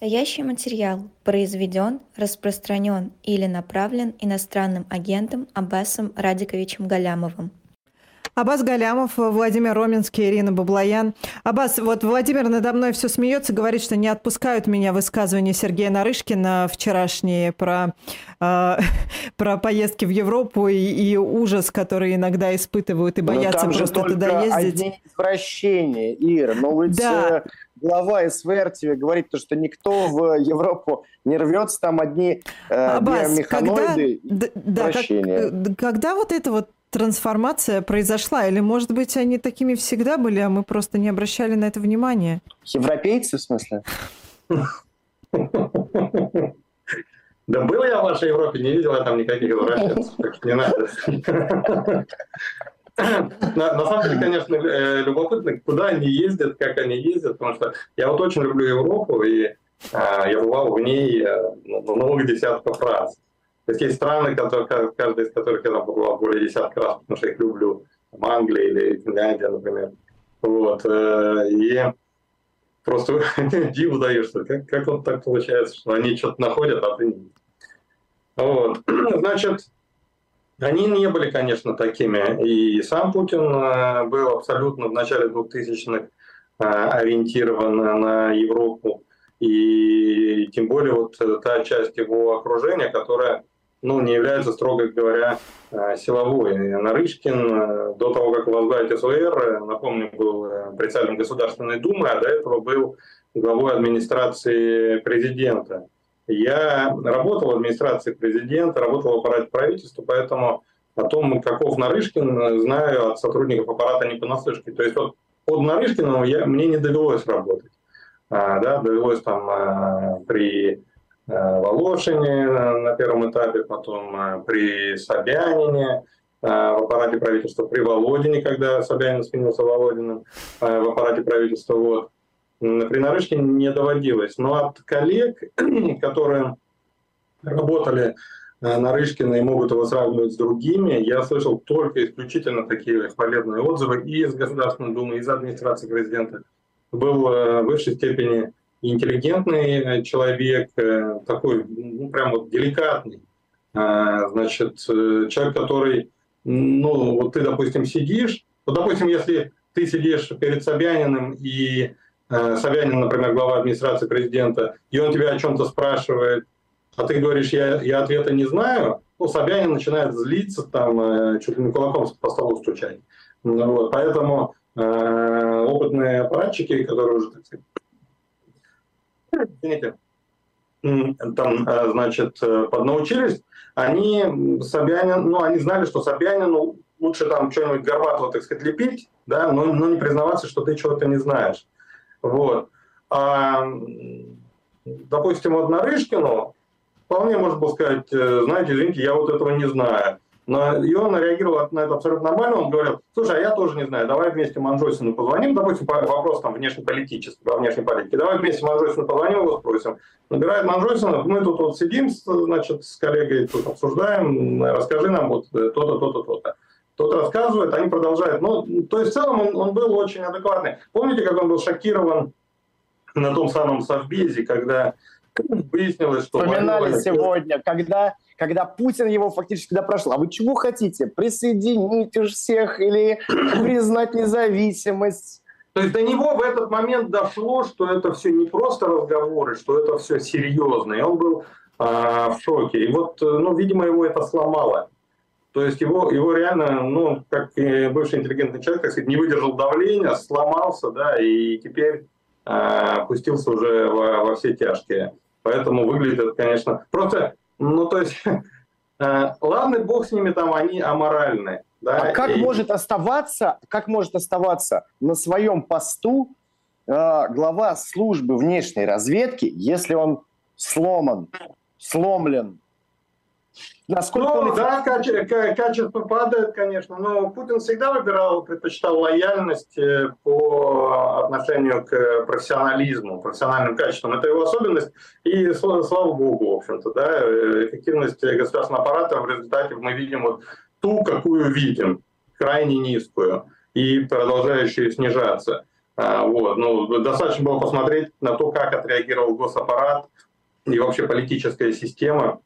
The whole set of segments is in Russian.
Стоящий материал произведен, распространен или направлен иностранным агентом Аббасом Радиковичем Галямовым. Аббас Галямов, Владимир Роменский, Ирина Баблоян. Аббас, вот Владимир надо мной все смеется, говорит, что не отпускают меня высказывания Сергея Нарышкина вчерашние про, э, про поездки в Европу и, и ужас, который иногда испытывают и боятся просто туда ездить. Одни извращения, Ира. Но ведь да. Э, глава СВР тебе говорит, то, что никто в Европу не рвется, там одни э, Аббас, биомеханоиды когда, да, как, э, когда вот это вот трансформация произошла? Или, может быть, они такими всегда были, а мы просто не обращали на это внимания? Европейцы, в смысле? Да был я в вашей Европе, не видел я там никаких европейцев, не надо. На, на самом деле, конечно, э, любопытно, куда они ездят, как они ездят, потому что я вот очень люблю Европу, и а, я бывал в ней э, ну, много десятков раз. То есть есть страны, которые, каждая из которых я там побывал более десятка раз, потому что я их люблю. Там Англия или Финляндия, например. Вот. Э, и просто диву даешься, как, как вот так получается, что они что-то находят, а ты не. Вот. Значит, они не были, конечно, такими. И сам Путин э, был абсолютно в начале 2000-х э, ориентирован на Европу. И тем более вот та часть его окружения, которая ну, не является, строго говоря, э, силовой. Нарышкин э, до того, как возглавить СВР, э, напомню, был председателем Государственной Думы, а до этого был главой администрации президента. Я работал в администрации президента, работал в аппарате правительства, поэтому о том, каков Нарышкин, знаю от сотрудников аппарата не понаслышке. То есть вот под Нарышкиным я, мне не довелось работать. А, да, довелось там а, при Э, Волошине на первом этапе, потом э, при Собянине э, в аппарате правительства, при Володине, когда Собянин сменился Володиным в аппарате правительства. Вот. При Нарышкине не доводилось. Но от коллег, которые работали Нарышкина и могут его сравнивать с другими, я слышал только исключительно такие хвалебные отзывы и из Государственной Думы, и из администрации президента. Был в высшей степени интеллигентный э, человек, э, такой, ну, прям вот деликатный. Значит, э, человек, который, ну, вот ты, допустим, сидишь, вот, допустим, если ты сидишь перед Собяниным, и Собянин, например, глава администрации президента, и он тебя о чем-то спрашивает, а ты говоришь, я, я ответа не знаю, ну, Собянин начинает злиться, там, чуть ли не кулаком по столу стучать. Ну, вот, поэтому э, опытные аппаратчики, которые уже, так сказать, там, э, значит, э, поднаучились, они Собянин, ну, они знали, что Собянину лучше там что-нибудь горбатого, так сказать, лепить, да, но, но не признаваться, что ты чего-то не знаешь. Вот. А, допустим, вот Нарышкину вполне можно было сказать, э, знаете, извините, я вот этого не знаю. Но, и он реагировал на это абсолютно нормально. Он говорил, слушай, а я тоже не знаю, давай вместе Манжосину позвоним, допустим, по вопрос там внешнеполитический, по внешней политике. Давай вместе Манжосину позвоним, его спросим. Набирает Манжосина, мы тут вот сидим, значит, с коллегой тут обсуждаем, расскажи нам вот то-то, то-то, то-то. Тот рассказывает, они продолжают. Ну, то есть в целом он, он был очень адекватный. Помните, как он был шокирован на том самом Совбезе, когда выяснилось, что... Вспоминали сегодня, когда когда Путин его фактически допрошел. А вы чего хотите? Присоединить уж всех или признать независимость? То есть до него в этот момент дошло, что это все не просто разговоры, что это все серьезно. И он был а, в шоке. И вот, ну, видимо, его это сломало. То есть его, его реально, ну, как бывший интеллигентный человек, как сказать, не выдержал давления, сломался, да, и теперь а, опустился уже во, во все тяжкие. Поэтому выглядит это, конечно... Просто ну, то есть, э, ладно, бог с ними там, они аморальные. Да? А как и... может оставаться, как может оставаться на своем посту э, глава службы внешней разведки, если он сломан, сломлен, Насколько ну, он... да, качество, качество падает, конечно, но Путин всегда выбирал, предпочитал лояльность э, по отношению к профессионализму, профессиональным качествам. Это его особенность, и слава богу, в общем-то, да, эффективность государственного аппарата в результате мы видим вот ту, какую видим, крайне низкую и продолжающую снижаться. А, вот. Ну, достаточно было посмотреть на то, как отреагировал госаппарат и вообще политическая система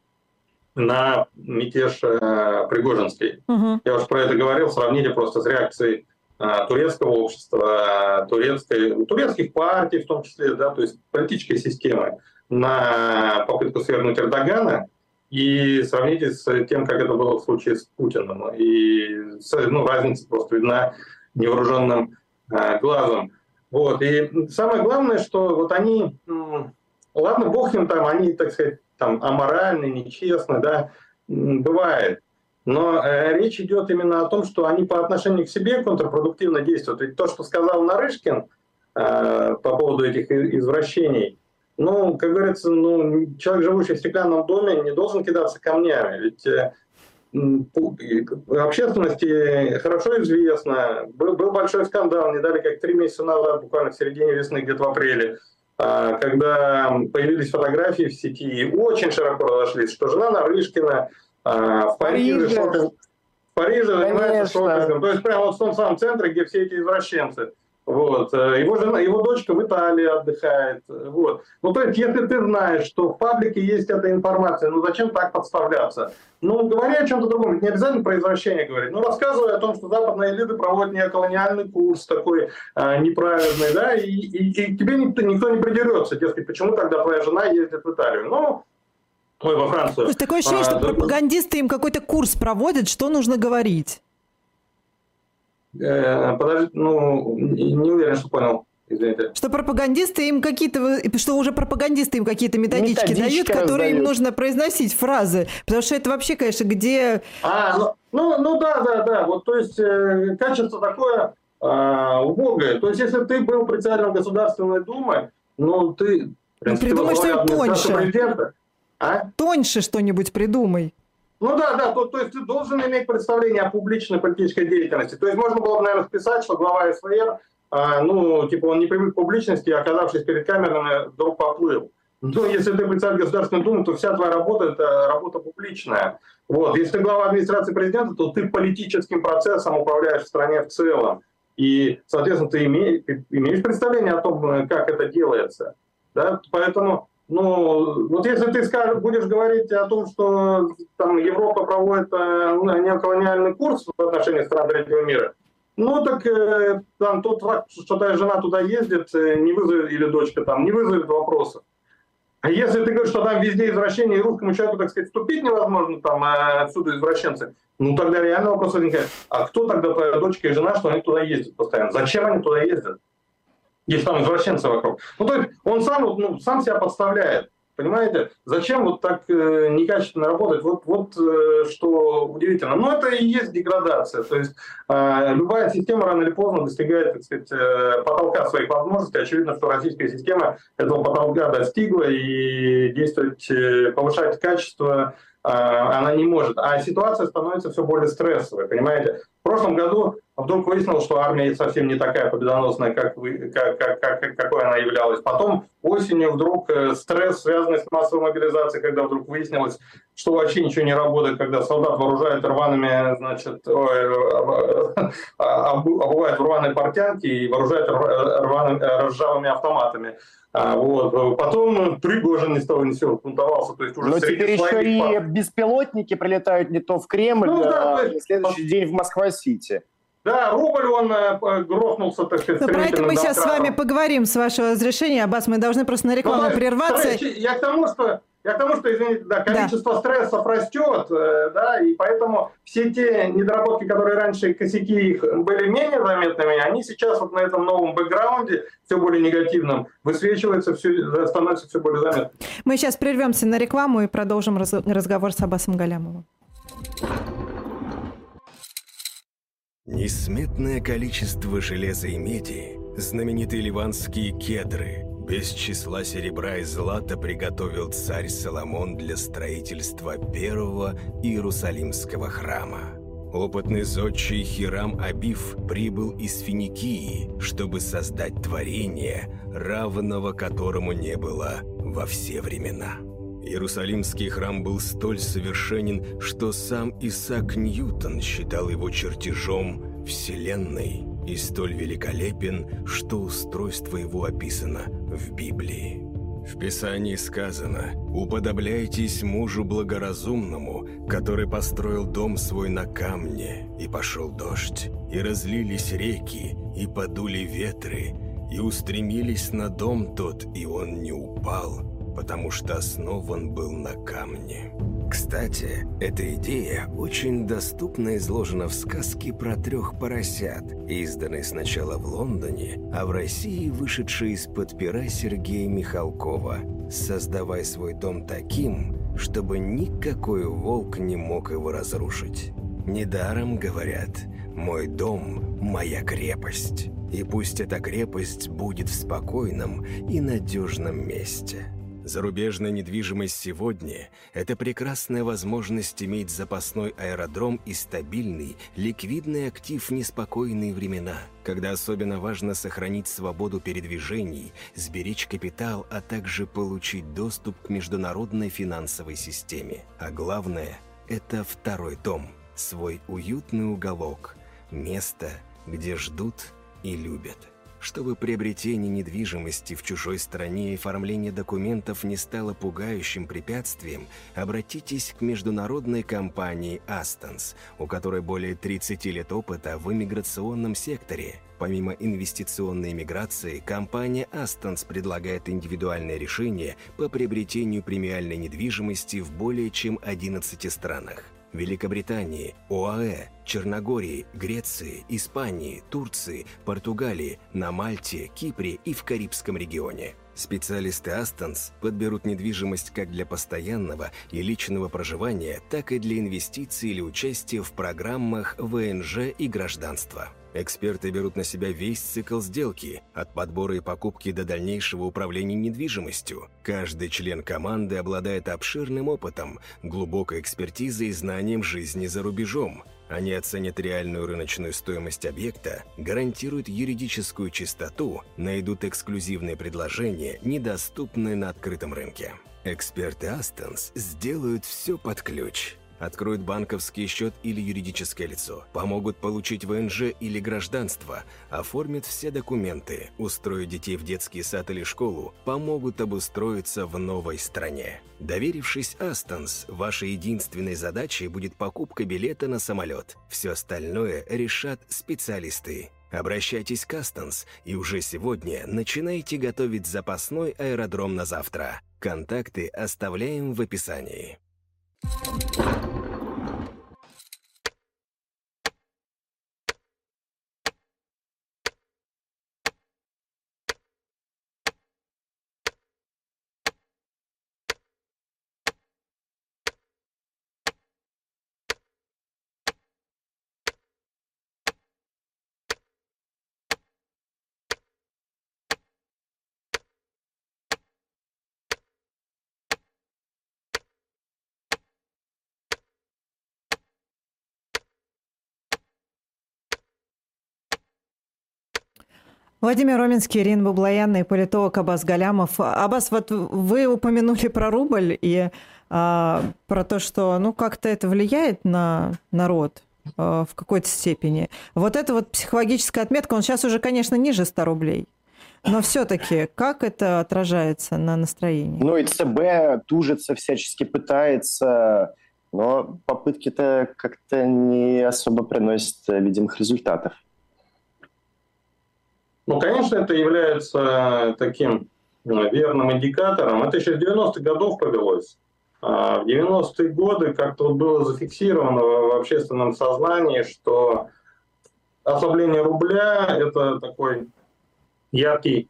на мятеж э, Пригожинский. Угу. Я уже про это говорил, сравните просто с реакцией э, турецкого общества, турецкой, турецких партий в том числе, да, то есть политической системы на попытку свергнуть Эрдогана и сравните с тем, как это было в случае с Путиным. И ну, разница просто видна невооруженным э, глазом. Вот. И самое главное, что вот они, ладно, бог им там, они, так сказать, там аморальны, нечестны, да, бывает. Но э, речь идет именно о том, что они по отношению к себе контрпродуктивно действуют. Ведь то, что сказал Нарышкин э, по поводу этих извращений, ну, как говорится, ну, человек, живущий в стеклянном доме, не должен кидаться камнями. Ведь э, общественности хорошо известно, был, был большой скандал, не дали как три месяца назад, буквально в середине весны, где-то в апреле, когда появились фотографии в сети и очень широко разошлись, что жена Нарышкина а, в Париже, шопинг, в Париже занимается шопингом. То есть прямо вот в том самом центре, где все эти извращенцы. Вот. Э, его, жена, его дочка в Италии отдыхает. Вот. Ну, то есть, если ты знаешь, что в паблике есть эта информация, ну, зачем так подставляться? Ну, говори о чем-то другом. не обязательно про извращение говорить. Ну, рассказывай о том, что западные элиты проводят неоколониальный курс такой а, неправильный, да, и, и, и тебе никто, никто не придерется. Дескать, почему тогда твоя жена ездит в Италию? Ну, Ой, во Францию. Есть такое ощущение, а, что да, пропагандисты им какой-то курс проводят, что нужно говорить. Э, подожди, ну, не уверен, что понял. Извините. Что пропагандисты им какие-то, что уже пропагандисты им какие-то методички Методичка дают, которые раздают. им нужно произносить фразы. Потому что это вообще, конечно, где... А, ну, ну, ну да, да, да. Вот, то есть э, качество такое э, убогое. То есть если ты был председателем Государственной Думы, ну ты... Ну, придумай что-нибудь тоньше. А? Тоньше что-нибудь придумай. Ну да, да, то, то есть ты должен иметь представление о публичной политической деятельности. То есть можно было бы, наверное, списать, что глава СВР, а, ну, типа он не привык к публичности, и, оказавшись перед камерами, вдруг поплыл. Но если ты председатель Государственной Думы, то вся твоя работа – это работа публичная. Вот. Если ты глава администрации президента, то ты политическим процессом управляешь в стране в целом. И, соответственно, ты имеешь, представление о том, как это делается. Да? Поэтому ну, вот если ты скажешь, будешь говорить о том, что там Европа проводит э, ну, неоколониальный курс в отношении стран третьего мира, ну так э, там тот факт, что твоя жена туда ездит, э, не вызовет, или дочка там, не вызовет вопросов. А если ты говоришь, что там везде извращение, и русскому человеку, так сказать, вступить невозможно, там а отсюда извращенцы, ну тогда реально вопрос возникает, а кто тогда твоя дочка и жена, что они туда ездят постоянно? Зачем они туда ездят? Есть там извращенцы вокруг. Ну, то есть он сам, ну, сам себя подставляет. Понимаете? Зачем вот так э, некачественно работать? Вот, вот э, что удивительно. Но это и есть деградация. То есть э, любая система рано или поздно достигает, так сказать, э, потолка своих возможностей. Очевидно, что российская система этого потолка достигла и действовать, э, повышать качество э, она не может. А ситуация становится все более стрессовой, понимаете? В прошлом году вдруг выяснилось, что армия совсем не такая победоносная, как, вы, как, как, как, какой она являлась. Потом осенью вдруг э, стресс, связанный с массовой мобилизацией, когда вдруг выяснилось, что вообще ничего не работает, когда солдат вооружает рваными, значит, ой, а, обувает в рваные портянки и вооружает рваными, э, ржавыми автоматами. А, вот. Потом Пригожин ни с того ни с сего бунтовался. То есть уже Но теперь еще и беспилотники прилетают не то в Кремль, ну, да, а есть... следующий день в Москва-Сити. Да, рубль, он э, грохнулся, так сказать, Но про это мы сейчас с вами поговорим, с вашего разрешения. Аббас, мы должны просто на рекламу ну, прерваться. Я к тому, что я к тому, что, извините, да, количество да. стрессов растет, э, да, и поэтому все те недоработки, которые раньше косяки их были менее заметными, они сейчас вот на этом новом бэкграунде, все более негативном, высвечиваются, все, становятся все более заметными. Мы сейчас прервемся на рекламу и продолжим разговор с Аббасом Галямовым. Несметное количество железа и меди, знаменитые ливанские кедры, без числа серебра и злата приготовил царь Соломон для строительства первого Иерусалимского храма. Опытный зодчий Хирам Абиф прибыл из Финикии, чтобы создать творение, равного которому не было во все времена. Иерусалимский храм был столь совершенен, что сам Исаак Ньютон считал его чертежом Вселенной. и столь великолепен, что устройство его описано в Библии. В Писании сказано «Уподобляйтесь мужу благоразумному, который построил дом свой на камне, и пошел дождь, и разлились реки, и подули ветры, и устремились на дом тот, и он не упал, потому что основан был на камне». Кстати, эта идея очень доступно изложена в сказке про трех поросят, изданной сначала в Лондоне, а в России вышедшей из-под пера Сергея Михалкова «Создавай свой дом таким, чтобы никакой волк не мог его разрушить». Недаром говорят «Мой дом – моя крепость». И пусть эта крепость будет в спокойном и надежном месте. Зарубежная недвижимость сегодня – это прекрасная возможность иметь запасной аэродром и стабильный, ликвидный актив в неспокойные времена, когда особенно важно сохранить свободу передвижений, сберечь капитал, а также получить доступ к международной финансовой системе. А главное – это второй дом, свой уютный уголок, место, где ждут и любят чтобы приобретение недвижимости в чужой стране и оформление документов не стало пугающим препятствием, обратитесь к международной компании «Астонс», у которой более 30 лет опыта в иммиграционном секторе. Помимо инвестиционной миграции, компания «Астонс» предлагает индивидуальное решение по приобретению премиальной недвижимости в более чем 11 странах. Великобритании, ОАЭ, Черногории, Греции, Испании, Турции, Португалии, на Мальте, Кипре и в Карибском регионе. Специалисты Астонс подберут недвижимость как для постоянного и личного проживания, так и для инвестиций или участия в программах ВНЖ и гражданства. Эксперты берут на себя весь цикл сделки, от подбора и покупки до дальнейшего управления недвижимостью. Каждый член команды обладает обширным опытом, глубокой экспертизой и знанием жизни за рубежом. Они оценят реальную рыночную стоимость объекта, гарантируют юридическую чистоту, найдут эксклюзивные предложения, недоступные на открытом рынке. Эксперты Астонс сделают все под ключ – откроют банковский счет или юридическое лицо, помогут получить ВНЖ или гражданство, оформят все документы, устроят детей в детский сад или школу, помогут обустроиться в новой стране. Доверившись Астонс, вашей единственной задачей будет покупка билета на самолет. Все остальное решат специалисты. Обращайтесь к Астонс и уже сегодня начинайте готовить запасной аэродром на завтра. Контакты оставляем в описании. Владимир Роминский, Ирина Баблоян и политолог Абаз Галямов. Абаз, вот вы упомянули про рубль и а, про то, что ну как-то это влияет на народ а, в какой-то степени. Вот эта вот психологическая отметка, он сейчас уже, конечно, ниже 100 рублей. Но все-таки как это отражается на настроении? Ну, и ЦБ тужится, всячески пытается, но попытки-то как-то не особо приносят видимых результатов. Ну, конечно, это является таким э, верным индикатором. Это еще с 90-х годов повелось. А в 90-е годы как-то было зафиксировано в общественном сознании, что ослабление рубля – это такой яркий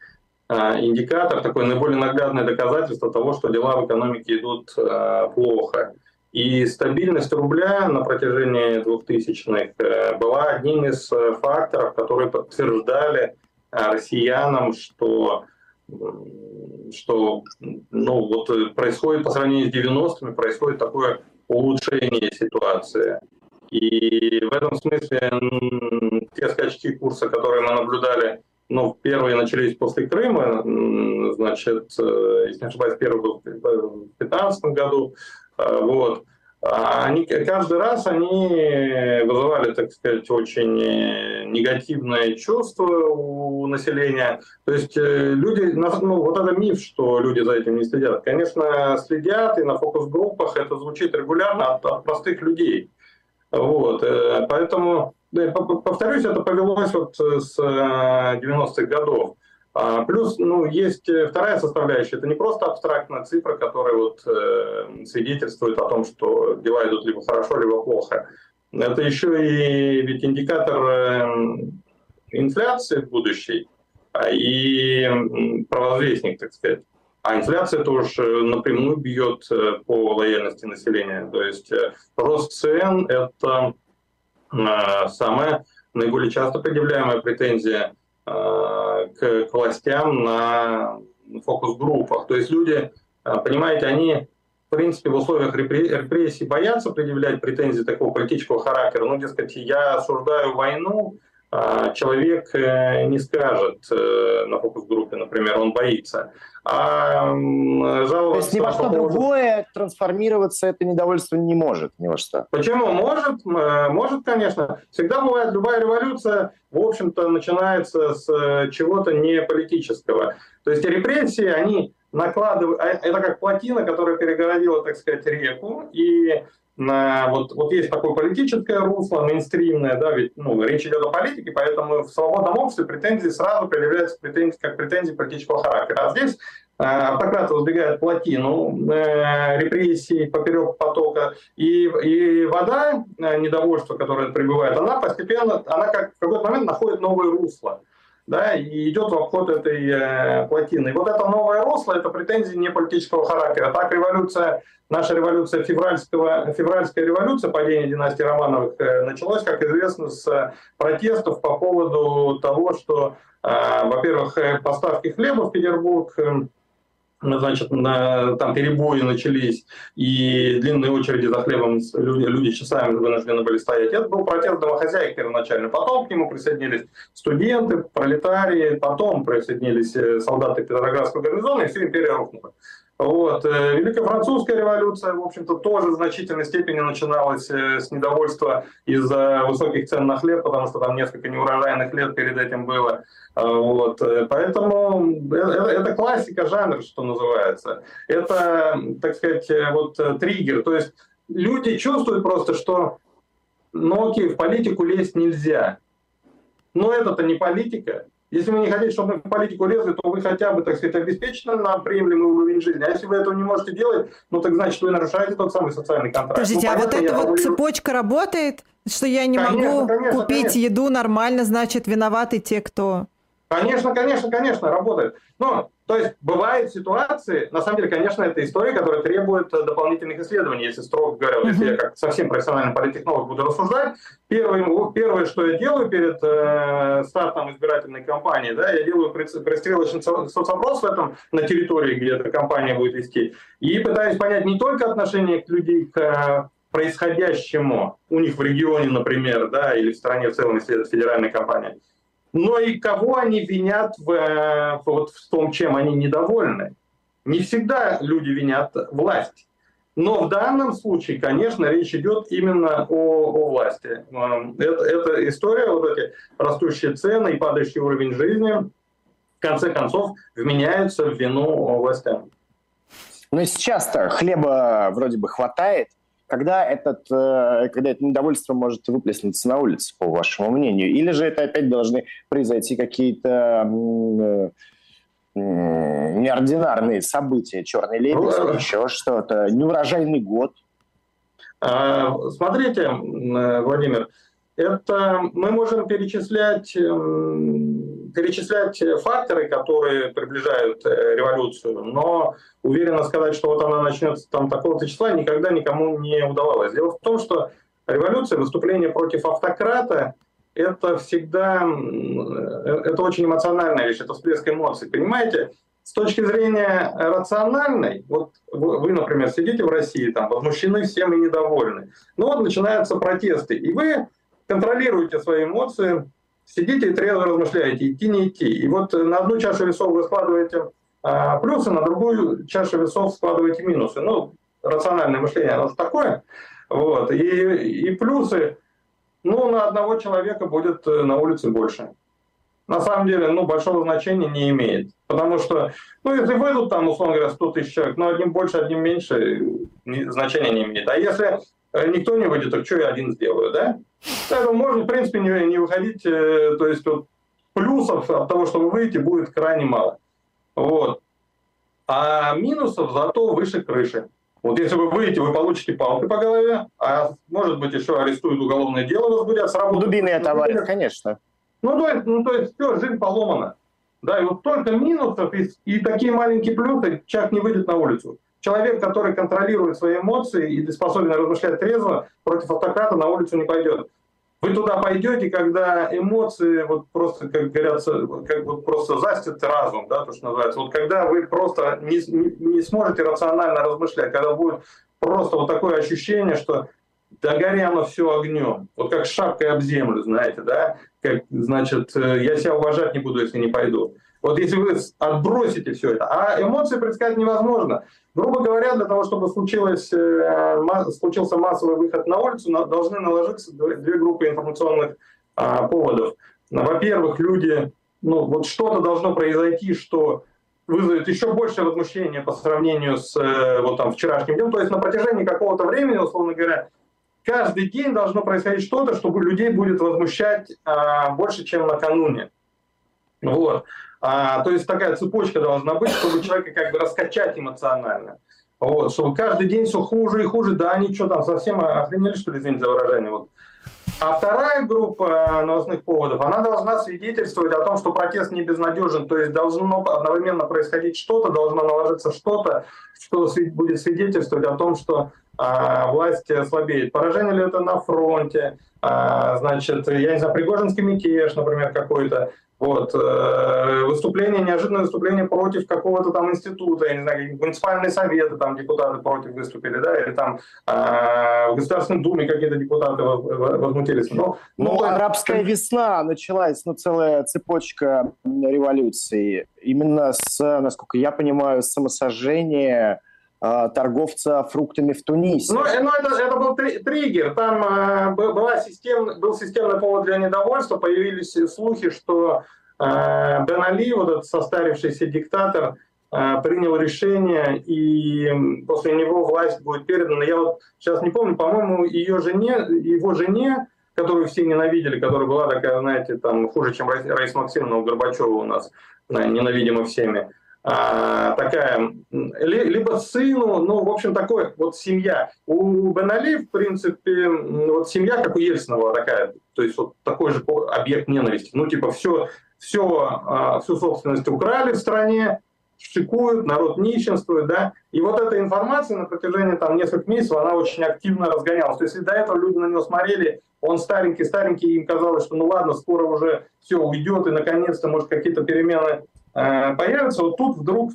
а, индикатор, такое наиболее наглядное доказательство того, что дела в экономике идут а, плохо. И стабильность рубля на протяжении 2000-х э, была одним из э, факторов, которые подтверждали россиянам, что что ну, вот происходит по сравнению с 90-ми, происходит такое улучшение ситуации. И в этом смысле те скачки курса, которые мы наблюдали, ну, первые начались после Крыма, значит, э, если не ошибаюсь, первый был в 2015 году, э, вот, они, каждый раз они вызывали, так сказать, очень негативное чувство у населения. То есть э, люди, ну, вот это миф, что люди за этим не следят. Конечно, следят, и на фокус-группах это звучит регулярно от, от простых людей. Вот, э, поэтому, повторюсь, это повелось вот с 90-х годов. А, плюс, ну, есть э, вторая составляющая. Это не просто абстрактная цифра, которая вот э, свидетельствует о том, что дела идут либо хорошо, либо плохо. Это еще и ведь индикатор э, инфляции будущей а, и провозвестник, так сказать. А инфляция тоже напрямую бьет э, по лояльности населения. То есть рост цен – это самая наиболее часто предъявляемая претензия Э, к, к властям на фокус-группах. То есть люди, э, понимаете, они в принципе, в условиях репрессий боятся предъявлять претензии такого политического характера. Ну, дескать, я осуждаю войну, человек э, не скажет на фокус-группе, например, он боится. А жаловаться... То есть ни во что другое трансформироваться это недовольство не может, ни во что. Почему? Может, может, конечно. Всегда бывает, любая революция, в общем-то, начинается с э, чего-то не политического. То есть репрессии, они накладывают... А это как плотина, которая перегородила, так сказать, реку, и на, вот, вот есть такое политическое русло, мейнстримное, да, ведь ну, речь идет о политике, поэтому в свободном обществе претензии сразу предъявляются претензии, как претензии политического характера. А здесь э, автократы воздвигают плотину э, репрессий поперек потока, и, и вода, э, недовольство, которое прибывает, она постепенно, она как в какой-то момент находит новое русло да, и идет в обход этой э, плотины. И вот это новое русло, это претензии не политического характера. Так революция, наша революция, февральского, февральская революция, падение династии Романовых, э, началась, как известно, с протестов по поводу того, что, э, во-первых, э, поставки хлеба в Петербург э, значит, на, там перебои начались, и длинные очереди за хлебом люди, люди часами вынуждены были стоять. Это был протест домохозяек первоначально. Потом к нему присоединились студенты, пролетарии, потом присоединились э, солдаты Петроградского гарнизона, и вся империя рухнула. Вот. Э, Великая французская революция, в общем-то, тоже в значительной степени начиналась э, с недовольства из-за высоких цен на хлеб, потому что там несколько неурожайных лет перед этим было. А, вот. Э, поэтому это, это классика жанра, что называется. Это, так сказать, вот триггер. То есть люди чувствуют просто, что ну окей, в политику лезть нельзя. Но это-то не политика. Если вы не хотите, чтобы мы в политику лезли, то вы хотя бы, так сказать, обеспечены нам приемлемый уровень жизни. А если вы этого не можете делать, ну так значит, вы нарушаете тот самый социальный контракт. Подождите, ну, а вот эта вот говорю... цепочка работает, что я не конечно, могу конечно, купить конечно. еду нормально, значит, виноваты те, кто... Конечно, конечно, конечно, работает. Но то есть бывают ситуации, на самом деле, конечно, это история, которая требует э, дополнительных исследований, если строго говоря, uh-huh. если я как совсем профессиональный политтехнолог буду рассуждать. Первое, первое что я делаю перед э, стартом избирательной кампании, да, я делаю пристрелочный соцопрос в этом на территории, где эта кампания будет вести, и пытаюсь понять не только отношение к людей к э, происходящему у них в регионе, например, да, или в стране в целом, если это федеральная кампания, но и кого они винят в, э, вот в том, чем они недовольны. Не всегда люди винят власть. Но в данном случае, конечно, речь идет именно о, о власти. Эм, это, история, вот эти растущие цены и падающий уровень жизни, в конце концов, вменяются в вину властям. Но сейчас-то хлеба вроде бы хватает, когда, этот, э, когда это недовольство может выплеснуться на улице, по вашему мнению? Или же это опять должны произойти какие-то э, неординарные события, черный лебедь, ну, еще что-то, неурожайный год? А, смотрите, Владимир, это мы можем перечислять, эм, перечислять факторы, которые приближают э, революцию, но уверенно сказать, что вот она начнется там такого-то числа, никогда никому не удавалось. Дело в том, что революция, выступление против автократа, это всегда, э, это очень эмоциональная вещь, это всплеск эмоций. Понимаете, с точки зрения рациональной, вот вы, например, сидите в России, там, возмущены всем и недовольны. Ну вот начинаются протесты, и вы контролируете свои эмоции, сидите и трезво размышляете, идти, не идти. И вот на одну чашу весов вы складываете а, плюсы, на другую чашу весов складываете минусы. Ну, рациональное мышление, оно такое. Вот. И, и плюсы, ну, на одного человека будет э, на улице больше. На самом деле, ну, большого значения не имеет. Потому что, ну, если выйдут там, условно говоря, 100 тысяч человек, ну, одним больше, одним меньше, значения не имеет. А если э, никто не выйдет, то что я один сделаю, да? Поэтому можно, в принципе, не, не выходить, э, то есть вот плюсов от того, что вы выйдете, будет крайне мало. Вот. А минусов зато выше крыши. Вот если вы выйдете, вы получите палкой по голове, а может быть еще арестуют уголовное дело, возбудят с работы. Дубиные товарищ, конечно. Ну то, есть, ну, то есть все, жизнь поломана. Да, и вот только минусов и, и такие маленькие плюсы, человек не выйдет на улицу. Человек, который контролирует свои эмоции и способен размышлять трезво, против автократа на улицу не пойдет. Вы туда пойдете, когда эмоции вот просто, как говорят, как вот просто застят разум, да, то, что называется. Вот когда вы просто не, не сможете рационально размышлять, когда будет просто вот такое ощущение, что да оно все огнем. Вот как шапкой об землю, знаете, да? Как, значит, э, я себя уважать не буду, если не пойду. Вот если вы отбросите все это, а эмоции предсказать невозможно. Грубо говоря, для того, чтобы случилось, э, случился массовый выход на улицу, должны наложиться две группы информационных а, поводов. Во-первых, люди, ну вот что-то должно произойти, что вызовет еще большее возмущение по сравнению с э, вот там вчерашним днем. То есть на протяжении какого-то времени, условно говоря, каждый день должно происходить что-то, чтобы людей будет возмущать а, больше, чем накануне. Вот. А, то есть такая цепочка должна быть, чтобы человека как бы раскачать эмоционально. Вот, чтобы каждый день все хуже и хуже, да, они что там, совсем охренели, что ли, извините за выражение. Вот. А вторая группа новостных поводов, она должна свидетельствовать о том, что протест не безнадежен, то есть должно одновременно происходить что-то, должно наложиться что-то, что будет свидетельствовать о том, что а, власть слабеет. Поражение ли это на фронте, а, значит, я не знаю, Пригожинский мятеж, например, какой-то, вот. Э, выступление, неожиданное выступление против какого-то там института, я не знаю, муниципальные советы, там депутаты против выступили, да, или там э, в Государственной Думе какие-то депутаты возмутились. Но, ну, ну, арабская весна началась, ну, целая цепочка революций. Именно с, насколько я понимаю, самосожжения торговца фруктами в Тунисе. Ну, ну это, это был триггер. Там э, была систем, был системный повод для недовольства. Появились слухи, что э, Бен Али, вот этот состарившийся диктатор, э, принял решение, и после него власть будет передана. Я вот сейчас не помню, по-моему, ее жене, его жене, которую все ненавидели, которая была такая, знаете, там хуже, чем Раиса Максимовна у Горбачева у нас, ненавидима всеми. А, такая, либо сыну, ну, в общем, такой вот семья. У Бен Али, в принципе, вот семья, как у Ельцина была такая, то есть вот такой же объект ненависти. Ну, типа, все, все, а, всю собственность украли в стране, шикуют, народ нищенствует, да, и вот эта информация на протяжении там нескольких месяцев, она очень активно разгонялась. То есть, если до этого люди на него смотрели, он старенький-старенький, им казалось, что ну ладно, скоро уже все уйдет, и наконец-то, может, какие-то перемены появится, вот тут вдруг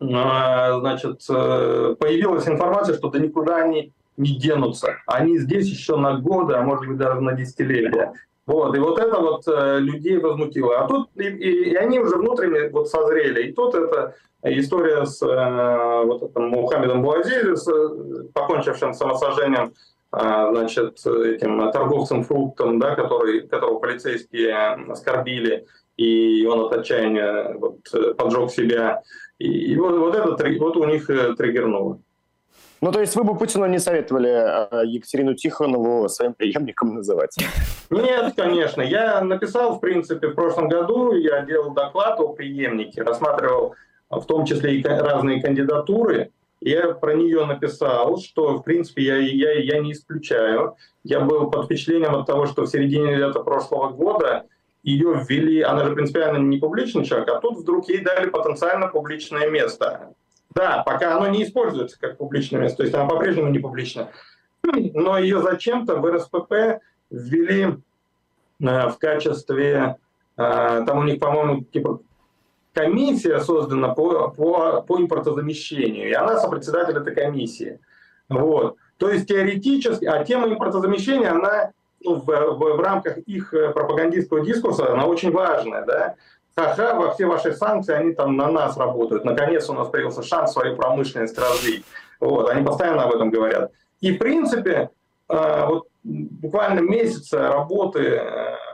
э, значит, э, появилась информация, что да никуда они не денутся. Они здесь еще на годы, а может быть даже на десятилетия. Вот, и вот это вот людей возмутило. А тут и, и, и они уже внутренне вот созрели. И тут эта история с вот этим Мухаммедом Буазизи, с, покончившим самосожжением, значит, этим торговцем фруктом, да, который, которого полицейские оскорбили и он от отчаяния вот, поджег себя. И, и вот, вот это вот у них э, триггернуло. Ну, то есть вы бы Путину не советовали э, Екатерину Тихонову своим преемником называть? Нет, конечно. Я написал, в принципе, в прошлом году, я делал доклад о преемнике, рассматривал в том числе и разные кандидатуры. Я про нее написал, что, в принципе, я, я, я не исключаю. Я был под впечатлением от того, что в середине лета прошлого года ее ввели, она же принципиально не публичный человек, а тут вдруг ей дали потенциально публичное место. Да, пока оно не используется как публичное место, то есть она по-прежнему не публична. Но ее зачем-то в РСПП ввели э, в качестве, э, там у них, по-моему, типа комиссия создана по, по, по импортозамещению, и она сопредседатель этой комиссии. Вот. То есть теоретически, а тема импортозамещения, она ну, в, в, в рамках их э, пропагандистского дискурса, она очень важная, да. Ха-ха, во все ваши санкции, они там на нас работают. Наконец у нас появился шанс свою промышленность развить. Вот, они постоянно об этом говорят. И, в принципе, вот буквально месяца работы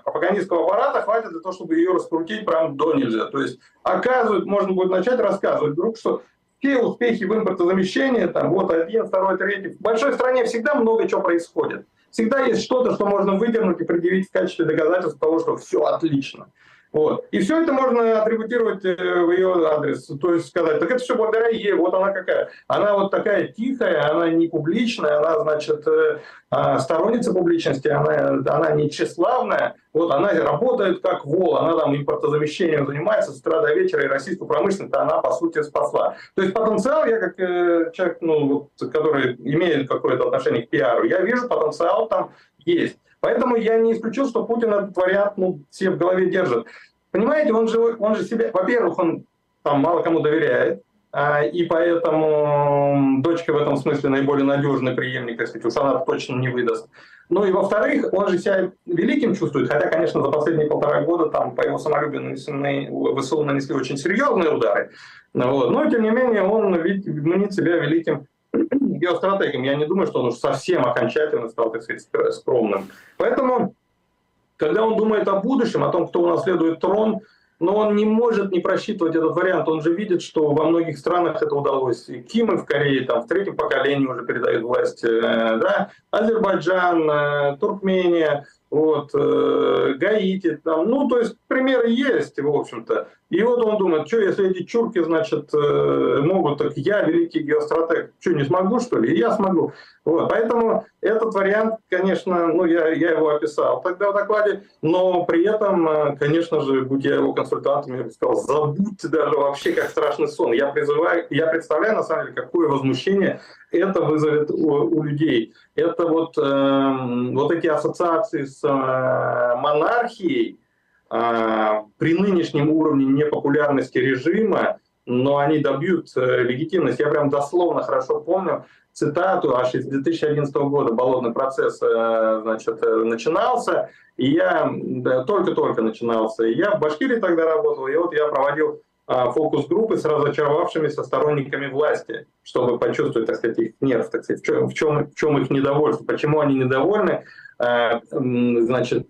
пропагандистского аппарата хватит для того, чтобы ее раскрутить прям до нельзя. То есть, оказывает, можно будет начать рассказывать вдруг, что все успехи в импортозамещении, там вот один, второй, третий. В большой стране всегда много чего происходит. Всегда есть что-то, что можно выдернуть и предъявить в качестве доказательства того, что все отлично. Вот. И все это можно атрибутировать э, в ее адрес. То есть сказать, так это все благодаря ей, вот она какая. Она вот такая тихая, она не публичная, она, значит, э, а, сторонница публичности, она, она не тщеславная, вот она работает как вол, она там импортозамещением занимается с утра до вечера, и российскую промышленность она, по сути, спасла. То есть потенциал, я как э, человек, ну, вот, который имеет какое-то отношение к пиару, я вижу потенциал там есть. Поэтому я не исключил, что Путин этот вариант ну, все в голове держит. Понимаете, он же, он же себя, во-первых, он там мало кому доверяет, а, и поэтому дочка в этом смысле наиболее надежный преемник, если уж она точно не выдаст. Ну и во-вторых, он же себя великим чувствует, хотя, конечно, за последние полтора года там по его самолюбию нанесены, ВСУ нанесли очень серьезные удары. Вот. Но, тем не менее, он мнит себя великим геостратегом. Я не думаю, что он уж совсем окончательно стал, так сказать, скромным. Поэтому, когда он думает о будущем, о том, кто унаследует трон, но он не может не просчитывать этот вариант. Он же видит, что во многих странах это удалось. И Кимы в Корее там, в третьем поколении уже передают власть. Э, да? Азербайджан, э, Туркмения – вот, э, Гаити, там, ну, то есть примеры есть, в общем-то. И вот он думает, что если эти чурки, значит, э, могут, так я великий геостратег, что, не смогу, что ли? Я смогу. Вот, поэтому этот вариант, конечно, ну, я, я его описал тогда в докладе, но при этом, э, конечно же, будь я его консультантом, я бы сказал, забудьте даже вообще, как страшный сон. Я призываю, я представляю, на самом деле, какое возмущение это вызовет у, у людей. Это вот, э, вот эти ассоциации с э, монархией э, при нынешнем уровне непопулярности режима, но они добьют э, легитимность. Я прям дословно хорошо помню цитату аж из 2011 года «Болотный процесс» э, значит, э, начинался, и я только-только начинался. И я в Башкирии тогда работал, и вот я проводил фокус-группы с разочаровавшимися сторонниками власти, чтобы почувствовать, так сказать, их нерв, так сказать, в чем, в чем, в чем их недовольство, почему они недовольны, а, значит,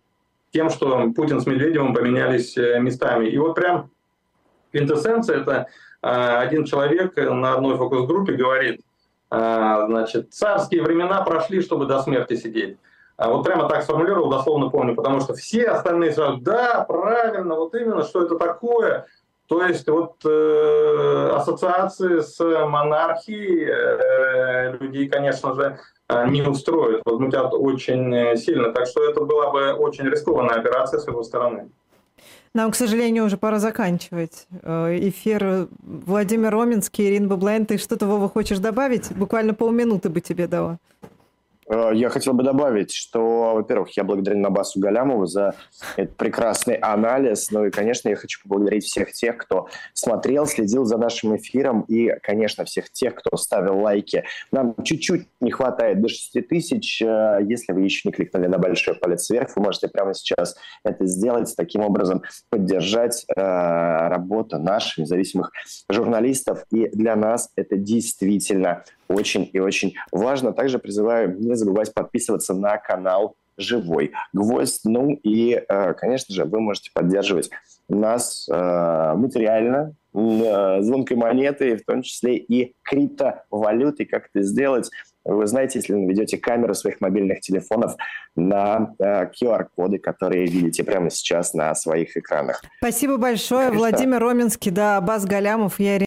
тем, что Путин с Медведевым поменялись э, местами. И вот прям квинтэссенция – это а, один человек на одной фокус-группе говорит, значит, царские времена прошли, чтобы до смерти сидеть. Вот прямо так сформулировал, дословно помню, потому что все остальные сразу, да, правильно, вот именно, что это такое – то есть вот э, ассоциации с монархией э, людей, конечно же, э, не устроят, возмутят очень сильно. Так что это была бы очень рискованная операция с его стороны. Нам, к сожалению, уже пора заканчивать э, эфир. Владимир Роминский, Ирина Баблайн, ты что-то, Вова, хочешь добавить? Буквально полминуты бы тебе дала. Э, я хотел бы добавить, что, во-первых, я благодарен Набасу Галямову за этот прекрасный анализ. Ну и, конечно, я хочу поблагодарить всех тех, кто смотрел, следил за нашим эфиром и, конечно, всех тех, кто ставил лайки. Нам чуть-чуть не хватает до 6 тысяч. Э, если вы еще не кликнули на большой палец вверх, вы можете прямо сейчас это сделать, таким образом поддержать э, работу наших независимых журналистов. И для нас это действительно очень и очень важно. Также призываю не забывать подписываться на канал живой гвоздь. Ну и, э, конечно же, вы можете поддерживать нас э, материально, э, звонкой монетой, в том числе и криптовалютой. Как это сделать? Вы знаете, если наведете камеру своих мобильных телефонов на QR-коды, которые видите прямо сейчас на своих экранах. Спасибо большое. Конечно. Владимир Роменский, да, Абаз Галямов, я